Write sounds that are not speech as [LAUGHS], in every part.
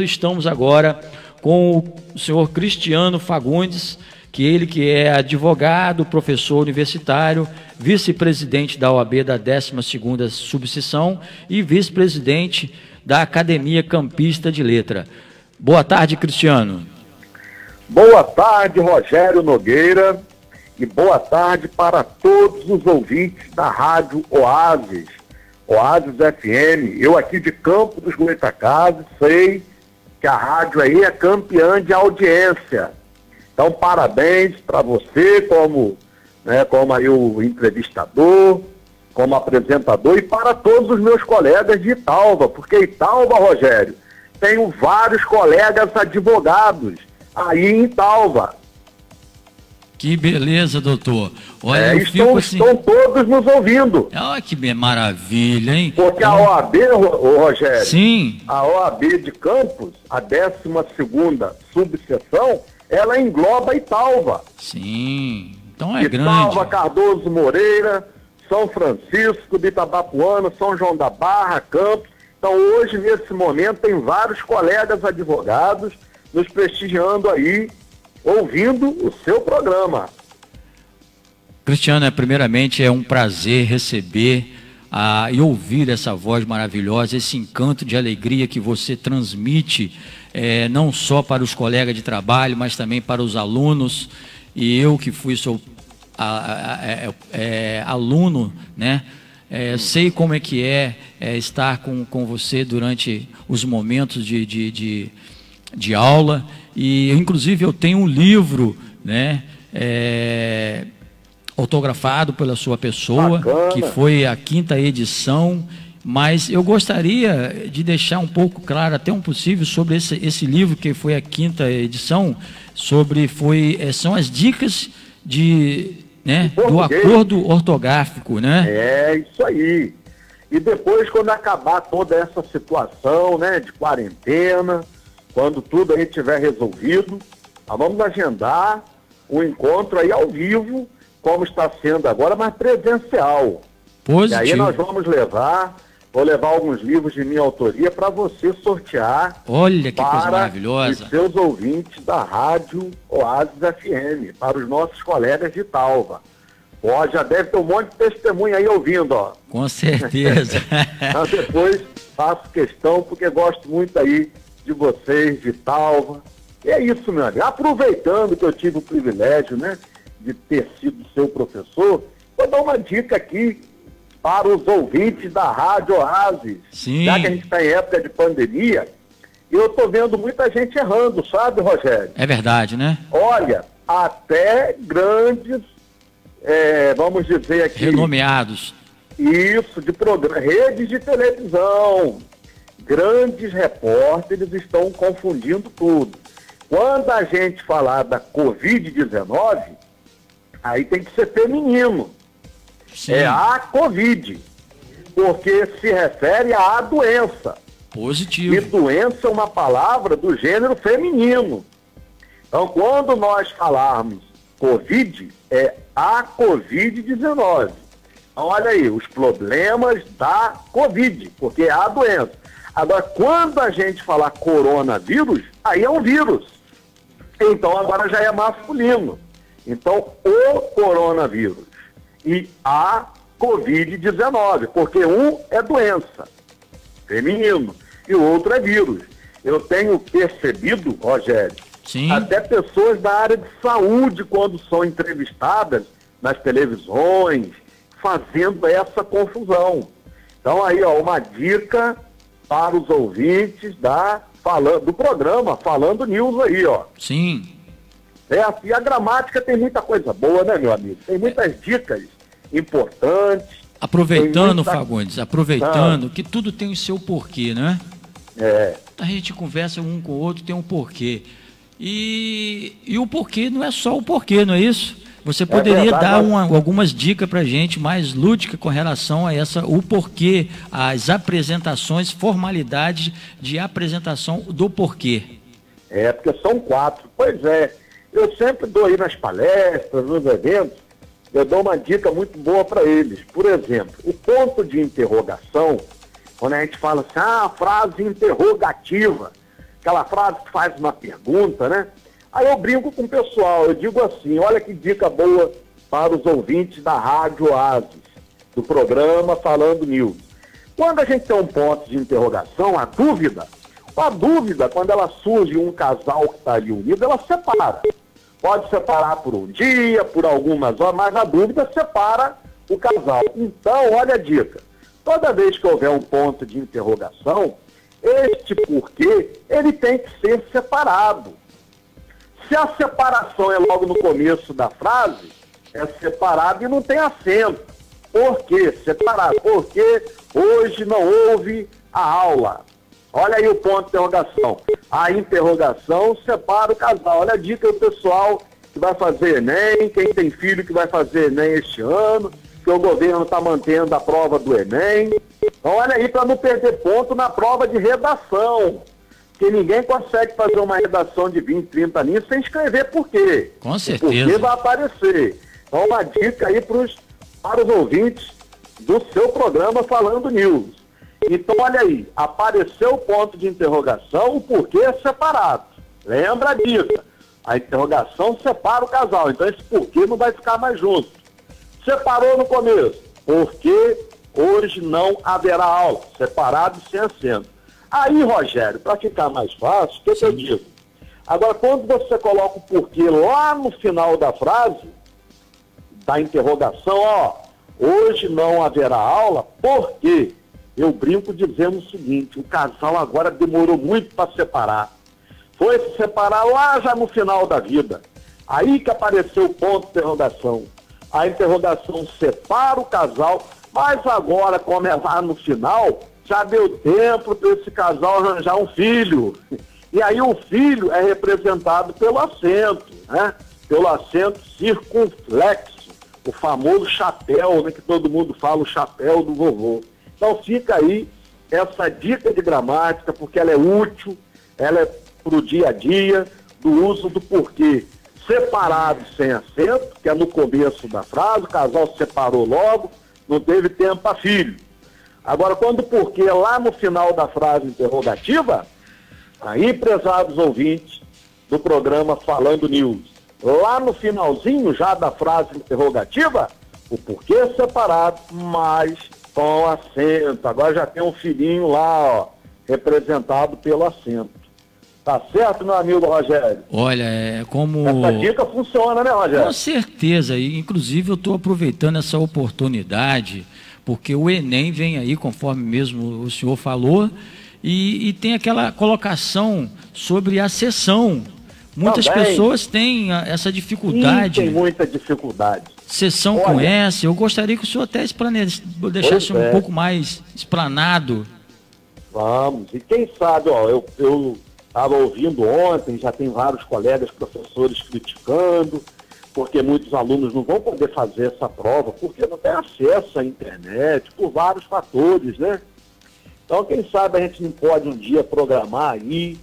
Estamos agora com o senhor Cristiano Fagundes, que ele que é advogado, professor universitário, vice-presidente da OAB da 12ª subseção e vice-presidente da Academia Campista de Letra. Boa tarde, Cristiano. Boa tarde, Rogério Nogueira, e boa tarde para todos os ouvintes da Rádio Oasis, Oasis FM. Eu aqui de Campo dos Goitacazes sei que a rádio aí é campeã de audiência. Então, parabéns para você como, né, como aí o entrevistador, como apresentador e para todos os meus colegas de Italva, porque Italva, Rogério, tenho vários colegas advogados aí em Italva. Que beleza, doutor. Olha, é, estão, assim... estão, todos nos ouvindo. Olha que maravilha, hein? Porque então... a OAB, o Rogério, Sim. a OAB de Campos, a 12 subseção, ela engloba Italva. Sim, então é Italva, grande. Italva, Cardoso Moreira, São Francisco de Itabapuana, São João da Barra, Campos. Então hoje, nesse momento, tem vários colegas advogados nos prestigiando aí ouvindo o seu programa. Cristiano, é, primeiramente é um prazer receber ah, e ouvir essa voz maravilhosa, esse encanto de alegria que você transmite, é, não só para os colegas de trabalho, mas também para os alunos. E eu que fui seu a, a, a, é, é, aluno, né? É, sei como é que é, é, estar com, com você durante os momentos de, de, de, de aula e inclusive eu tenho um livro, né, é, autografado pela sua pessoa, Bacana. que foi a quinta edição. Mas eu gostaria de deixar um pouco claro, até um possível, sobre esse, esse livro que foi a quinta edição, sobre foi é, são as dicas de né, do acordo ortográfico, né? É isso aí. E depois, quando acabar toda essa situação, né, de quarentena, quando tudo aí estiver resolvido, nós vamos agendar o um encontro aí ao vivo, como está sendo agora, mas presencial. Positivo. E aí nós vamos levar, vou levar alguns livros de minha autoria para você sortear. Olha que coisa maravilhosa. Os seus ouvintes da rádio Oasis FM, para os nossos colegas de Talva. Ó, já deve ter um monte de testemunha aí ouvindo, ó. Com certeza. [LAUGHS] Mas depois faço questão, porque gosto muito aí de vocês, de Talva. E é isso, meu amigo. Aproveitando que eu tive o privilégio, né, de ter sido seu professor, vou dar uma dica aqui para os ouvintes da Rádio Oasis. Sim. Já que a gente está em época de pandemia, eu estou vendo muita gente errando, sabe, Rogério? É verdade, né? Olha, até grandes, é, vamos dizer aqui... Renomeados. Isso, de programa, redes de televisão, grandes repórteres estão confundindo tudo. Quando a gente falar da Covid-19, aí tem que ser feminino. Sim. É a Covid. Porque se refere à doença. Positivo. E doença é uma palavra do gênero feminino. Então, quando nós falarmos Covid, é a Covid-19. Então, olha aí, os problemas da Covid, porque é a doença. Agora, quando a gente falar coronavírus, aí é um vírus. Então, agora já é masculino. Então, o coronavírus e a Covid-19, porque um é doença, feminino, e o outro é vírus. Eu tenho percebido, Rogério, Sim. até pessoas da área de saúde, quando são entrevistadas nas televisões, fazendo essa confusão. Então, aí, ó, uma dica para os ouvintes da, falando, do programa Falando News aí, ó. Sim. É, e a gramática tem muita coisa boa, né, meu amigo? Tem muitas dicas importantes. Aproveitando, muita... Fagundes, aproveitando ah. que tudo tem o seu porquê, né? É. A gente conversa um com o outro, tem um porquê. E, e o porquê não é só o porquê, não é isso? Você poderia é dar uma, algumas dicas para a gente mais lúdica com relação a essa, o porquê, as apresentações, formalidades de apresentação do porquê. É, porque são quatro. Pois é, eu sempre dou aí nas palestras, nos eventos, eu dou uma dica muito boa para eles. Por exemplo, o ponto de interrogação, quando a gente fala assim, ah, frase interrogativa, aquela frase que faz uma pergunta, né? Aí eu brinco com o pessoal, eu digo assim, olha que dica boa para os ouvintes da Rádio Oasis, do programa Falando News. Quando a gente tem um ponto de interrogação, a dúvida, a dúvida, quando ela surge um casal que está ali unido, ela separa. Pode separar por um dia, por algumas horas, mas a dúvida separa o casal. Então, olha a dica. Toda vez que houver um ponto de interrogação, este porquê, ele tem que ser separado. Se a separação é logo no começo da frase, é separado e não tem acento. Por quê? Separado. Porque hoje não houve a aula. Olha aí o ponto de interrogação. A interrogação separa o casal. Olha a dica do pessoal que vai fazer Enem, quem tem filho que vai fazer Enem este ano, que o governo está mantendo a prova do Enem. Então olha aí para não perder ponto na prova de redação. Que ninguém consegue fazer uma redação de 20, 30 linhas sem escrever por quê. Com certeza. Porque vai aparecer. Então uma dica aí pros, para os ouvintes do seu programa Falando News. Então, olha aí, apareceu o ponto de interrogação, o porquê é separado. Lembra disso? A interrogação separa o casal, então esse porquê não vai ficar mais junto. Separou no começo, porque hoje não haverá aula, separado e sem acento. Aí, Rogério, para ficar mais fácil, o que, que eu digo? Agora, quando você coloca o porquê lá no final da frase, da interrogação, ó, hoje não haverá aula, por quê? eu brinco dizendo o seguinte: o casal agora demorou muito para separar. Foi se separar lá já no final da vida. Aí que apareceu o ponto de interrogação. A interrogação separa o casal, mas agora, como é lá no final, já deu tempo para esse casal arranjar um filho. E aí o filho é representado pelo acento, né? Pelo acento circunflexo, o famoso chapéu, né? Que todo mundo fala, o chapéu do vovô. Então fica aí essa dica de gramática, porque ela é útil, ela é para o dia a dia, do uso do porquê separado sem acento, que é no começo da frase, o casal se separou logo, não teve tempo para filho. Agora, quando o porquê lá no final da frase interrogativa, aí, prezados ouvintes do programa Falando News, lá no finalzinho já da frase interrogativa, o porquê separado, mas com acento. Agora já tem um filhinho lá, ó, representado pelo acento. Tá certo, meu amigo Rogério? Olha, é como. Essa dica funciona, né, Rogério? Com certeza. E, inclusive, eu estou aproveitando essa oportunidade, porque o Enem vem aí, conforme mesmo o senhor falou, e, e tem aquela colocação sobre a sessão. Muitas Também. pessoas têm essa dificuldade. Sim, tem muita dificuldade. Sessão Olha, com S, eu gostaria que o senhor até explane, deixasse um é. pouco mais explanado. Vamos, e quem sabe, ó, eu estava ouvindo ontem, já tem vários colegas professores criticando, porque muitos alunos não vão poder fazer essa prova, porque não tem acesso à internet, por vários fatores, né? Então, quem sabe a gente não pode um dia programar aí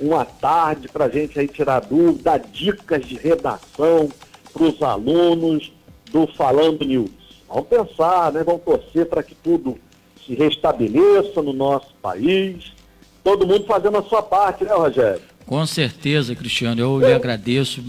uma tarde para a gente aí tirar dúvida, dicas de redação para os alunos, do Falando News. Vamos pensar, né? vamos torcer para que tudo se restabeleça no nosso país. Todo mundo fazendo a sua parte, né, Rogério? Com certeza, Cristiano. Eu lhe agradeço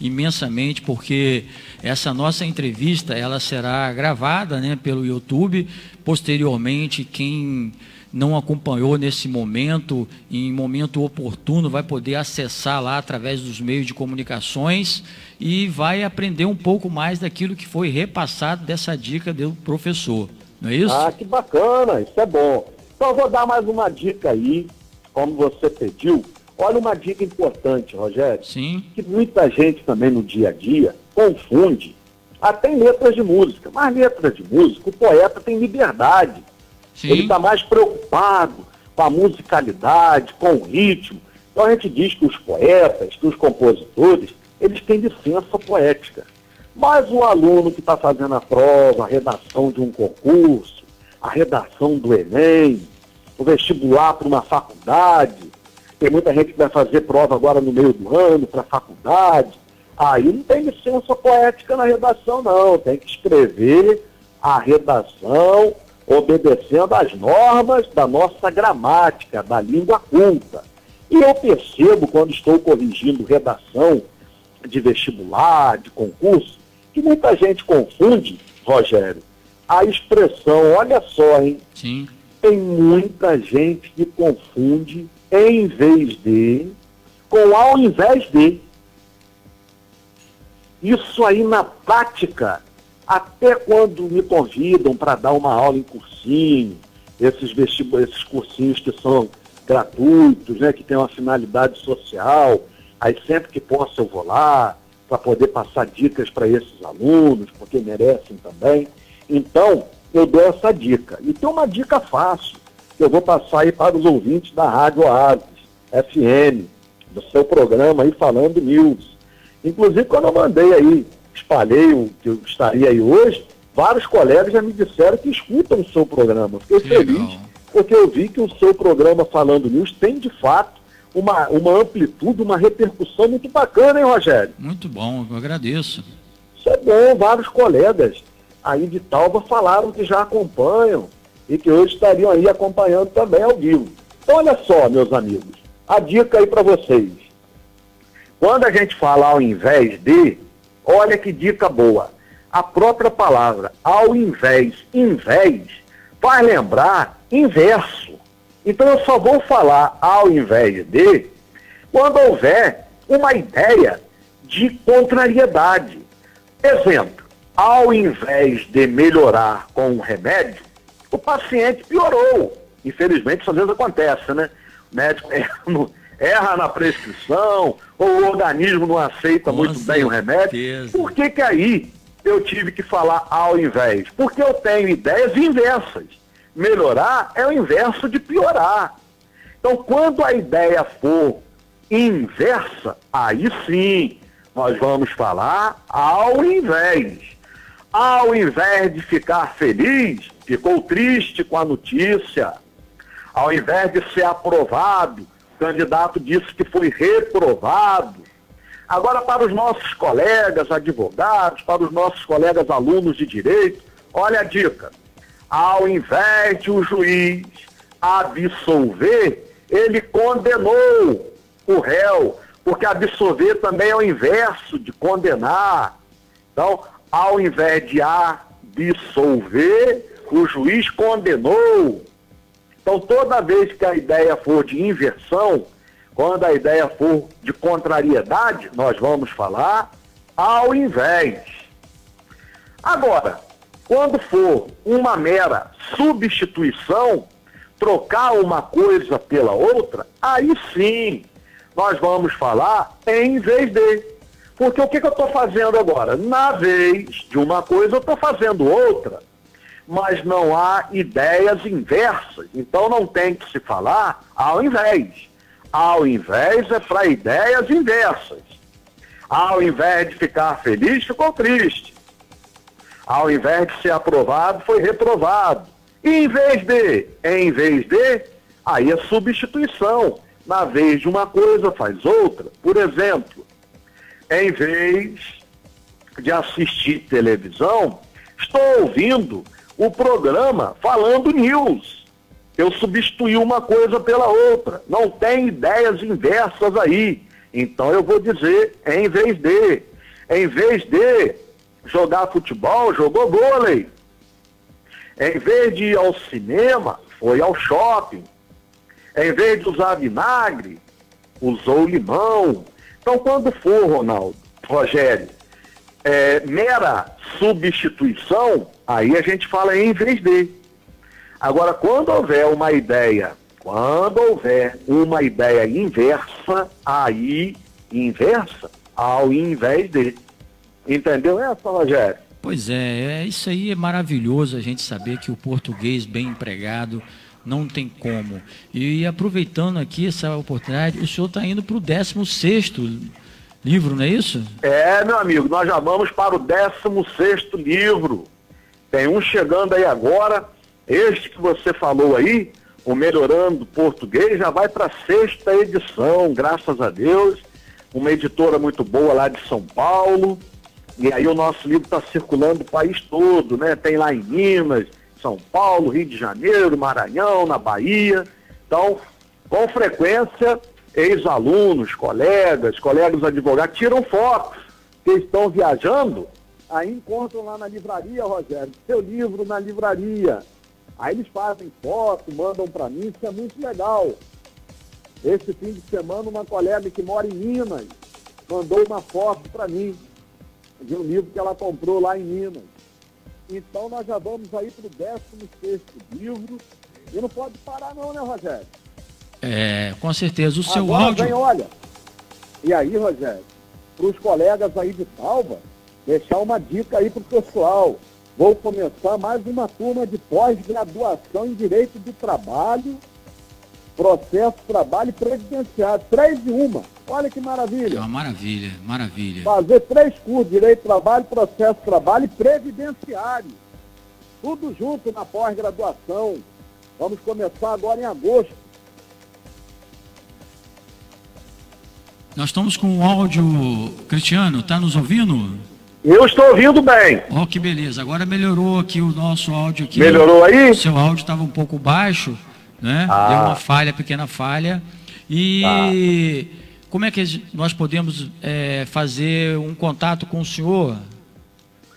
imensamente porque essa nossa entrevista ela será gravada, né, pelo YouTube. Posteriormente, quem não acompanhou nesse momento, em momento oportuno, vai poder acessar lá através dos meios de comunicações e vai aprender um pouco mais daquilo que foi repassado dessa dica do professor. Não é isso? Ah, que bacana, isso é bom. Então eu vou dar mais uma dica aí, como você pediu. Olha uma dica importante, Rogério. Sim. Que muita gente também no dia a dia confunde até em letras de música. Mas letras de música, o poeta tem liberdade Sim. Ele está mais preocupado com a musicalidade, com o ritmo. Então a gente diz que os poetas, que os compositores, eles têm licença poética. Mas o aluno que está fazendo a prova, a redação de um concurso, a redação do Enem, o vestibular para uma faculdade, tem muita gente que vai fazer prova agora no meio do ano para a faculdade. Aí não tem licença poética na redação, não. Tem que escrever a redação obedecendo às normas da nossa gramática, da língua culta. E eu percebo, quando estou corrigindo redação de vestibular, de concurso, que muita gente confunde, Rogério, a expressão, olha só, hein? Sim. Tem muita gente que confunde em vez de com ao invés de. Isso aí na prática, até quando me convidam para dar uma aula em cursinho, esses, esses cursinhos que são gratuitos, né, que têm uma finalidade social, aí sempre que posso eu vou lá para poder passar dicas para esses alunos, porque merecem também. Então, eu dou essa dica. E tem uma dica fácil, eu vou passar aí para os ouvintes da Rádio Oasis, FM, do seu programa aí falando news. Inclusive, quando eu mandei aí, espalhei o que eu estaria aí hoje, vários colegas já me disseram que escutam o seu programa. Fiquei que feliz, legal. porque eu vi que o seu programa Falando News tem, de fato, uma, uma amplitude, uma repercussão muito bacana, hein, Rogério? Muito bom, eu agradeço. Isso é bom, vários colegas aí de Talva falaram que já acompanham e que hoje estariam aí acompanhando também ao vivo. Então, olha só, meus amigos, a dica aí para vocês. Quando a gente fala ao invés de, olha que dica boa. A própria palavra ao invés, invés, faz lembrar inverso. Então eu só vou falar ao invés de quando houver uma ideia de contrariedade. Exemplo, ao invés de melhorar com um remédio, o paciente piorou. Infelizmente, isso às vezes acontece, né? O médico [LAUGHS] erra, na prescrição, ou o organismo não aceita com muito certeza. bem o remédio. Por que, que aí eu tive que falar ao invés? Porque eu tenho ideias inversas. Melhorar é o inverso de piorar. Então, quando a ideia for inversa, aí sim nós vamos falar ao invés ao invés de ficar feliz, ficou triste com a notícia. Ao invés de ser aprovado, o candidato disse que foi reprovado. Agora, para os nossos colegas advogados, para os nossos colegas alunos de direito, olha a dica. Ao invés de o juiz absolver, ele condenou o réu, porque absolver também é o inverso de condenar. Então, ao invés de absolver, o juiz condenou. Então, toda vez que a ideia for de inversão, quando a ideia for de contrariedade, nós vamos falar ao invés. Agora, quando for uma mera substituição, trocar uma coisa pela outra, aí sim nós vamos falar em vez de. Porque o que, que eu estou fazendo agora? Na vez de uma coisa, eu estou fazendo outra. Mas não há ideias inversas. Então não tem que se falar ao invés. Ao invés é para ideias inversas. Ao invés de ficar feliz, ficou triste. Ao invés de ser aprovado, foi reprovado. E em vez de, em vez de, aí é substituição. Na vez de uma coisa, faz outra. Por exemplo, em vez de assistir televisão, estou ouvindo o programa falando news. Eu substituí uma coisa pela outra. Não tem ideias inversas aí. Então eu vou dizer em vez de. Em vez de jogar futebol, jogou vôlei. Em vez de ir ao cinema, foi ao shopping. Em vez de usar vinagre, usou limão. Então, quando for, Ronaldo, Rogério, é, mera substituição, aí a gente fala em vez de. Agora, quando houver uma ideia, quando houver uma ideia inversa, aí inversa ao invés de. Entendeu essa, Rogério? Pois é, é, isso aí é maravilhoso a gente saber que o português bem empregado não tem como. E aproveitando aqui essa oportunidade, o senhor está indo para o 16 livro, não é isso? É, meu amigo, nós já vamos para o 16 livro. Tem um chegando aí agora, este que você falou aí, o Melhorando Português, já vai para a sexta edição, graças a Deus. Uma editora muito boa lá de São Paulo. E aí o nosso livro está circulando o país todo, né? Tem lá em Minas, são Paulo, Rio de Janeiro, Maranhão, na Bahia. Então, com frequência, ex-alunos, colegas, colegas advogados, tiram fotos que estão viajando, aí encontram lá na livraria, Rogério, seu livro na livraria. Aí eles fazem foto, mandam para mim, isso é muito legal. Esse fim de semana, uma colega que mora em Minas mandou uma foto para mim de um livro que ela comprou lá em Minas. Então nós já vamos aí para o 16 livro. E não pode parar não, né, Rogério? É, com certeza. O seu Agora áudio. Vem, olha. E aí, Rogério, para os colegas aí de Talva, deixar uma dica aí para o pessoal. Vou começar mais uma turma de pós-graduação em Direito do Trabalho, Processo, Trabalho e Previdenciário. Três de uma. Olha que É maravilha. uma maravilha, maravilha. Fazer três cursos, Direito do Trabalho, Processo, Trabalho e Previdenciário. Tudo junto na pós-graduação. Vamos começar agora em agosto. Nós estamos com o áudio, Cristiano, tá nos ouvindo? Eu estou ouvindo bem. Ó, que beleza. Agora melhorou aqui o nosso áudio aqui. Melhorou aí? O seu áudio estava um pouco baixo, né? Ah. Deu uma falha, pequena falha. E como é que nós podemos é, fazer um contato com o senhor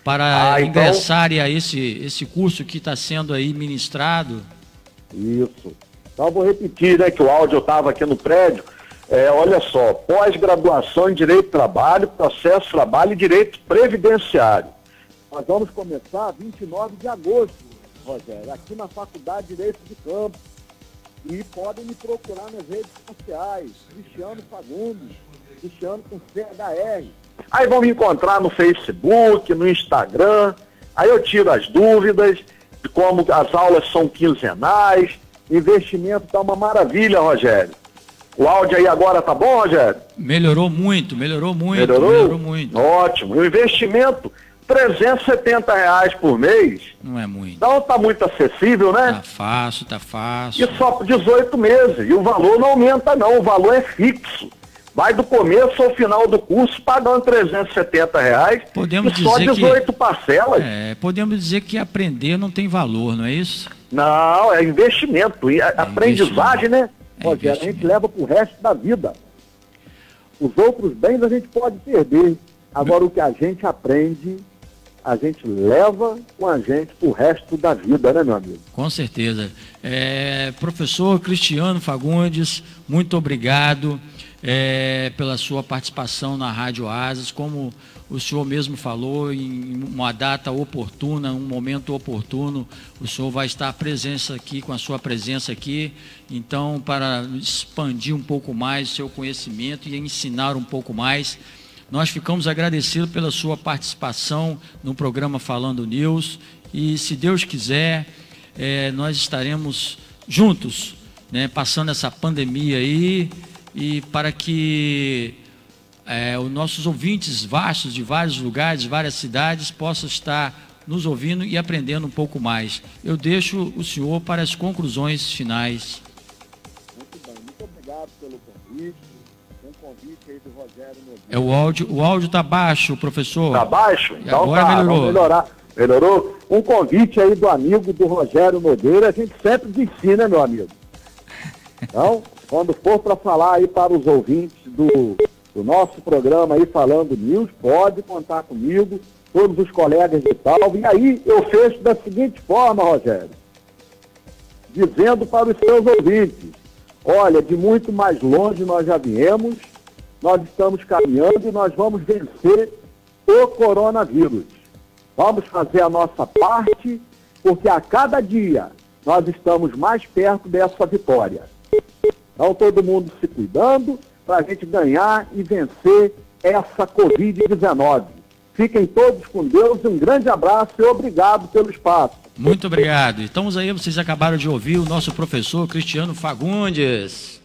para Ah, então- ingressar a esse, esse curso que está sendo aí ministrado? Isso. Então eu vou repetir, né, que o áudio estava aqui no prédio. É, olha só, pós-graduação em Direito do Trabalho, Processo de Trabalho e Direito Previdenciário. Nós vamos começar 29 de agosto, Rogério, aqui na Faculdade de Direito de Campos. E podem me procurar nas redes sociais, Cristiano Fagundes, Cristiano com CHR. Aí vão me encontrar no Facebook, no Instagram. Aí eu tiro as dúvidas de como as aulas são quinzenais. Investimento tá uma maravilha, Rogério. O áudio aí agora tá bom, Rogério? Melhorou muito, melhorou muito, Melhorou? melhorou muito. Ótimo. E o investimento, 370 reais por mês. Não é muito. Então tá muito acessível, né? Tá fácil, tá fácil. E só por 18 meses. E o valor não aumenta, não. O valor é fixo. Vai do começo ao final do curso pagando 370 reais. Podemos e só dizer que- 18 parcelas. É, podemos dizer que aprender não tem valor, não é isso? Não, é investimento. E a- aprendizagem, né? É Rogério, a gente investimento. leva pro resto da vida. Os outros bens a gente pode perder. Agora o que a gente aprende, a gente leva com a gente pro resto da vida, né, meu amigo? Com certeza. É, professor Cristiano Fagundes, muito obrigado é, pela sua participação na Rádio Asas. Como o senhor mesmo falou, em uma data oportuna, um momento oportuno, o senhor vai estar presença aqui, com a sua presença aqui. Então, para expandir um pouco mais o seu conhecimento e ensinar um pouco mais. Nós ficamos agradecidos pela sua participação no programa Falando News e, se Deus quiser, eh, nós estaremos juntos, né, passando essa pandemia aí e para que eh, os nossos ouvintes vastos de vários lugares, várias cidades, possam estar nos ouvindo e aprendendo um pouco mais. Eu deixo o senhor para as conclusões finais. Muito bem, muito obrigado pelo convite. Convite aí do Rogério Nogueira. É o áudio, o áudio está baixo, professor. Tá baixo? Então agora tá, melhorou. melhorar. Melhorou? Um convite aí do amigo do Rogério Nogueira, a gente sempre ensina, meu amigo. Então, [LAUGHS] quando for para falar aí para os ouvintes do, do nosso programa aí falando news, pode contar comigo, todos os colegas de tal. E aí eu fecho da seguinte forma, Rogério, dizendo para os seus ouvintes, olha, de muito mais longe nós já viemos, nós estamos caminhando e nós vamos vencer o coronavírus. Vamos fazer a nossa parte, porque a cada dia nós estamos mais perto dessa vitória. Então, todo mundo se cuidando para a gente ganhar e vencer essa Covid-19. Fiquem todos com Deus, um grande abraço e obrigado pelo espaço. Muito obrigado. Estamos aí, vocês acabaram de ouvir o nosso professor Cristiano Fagundes.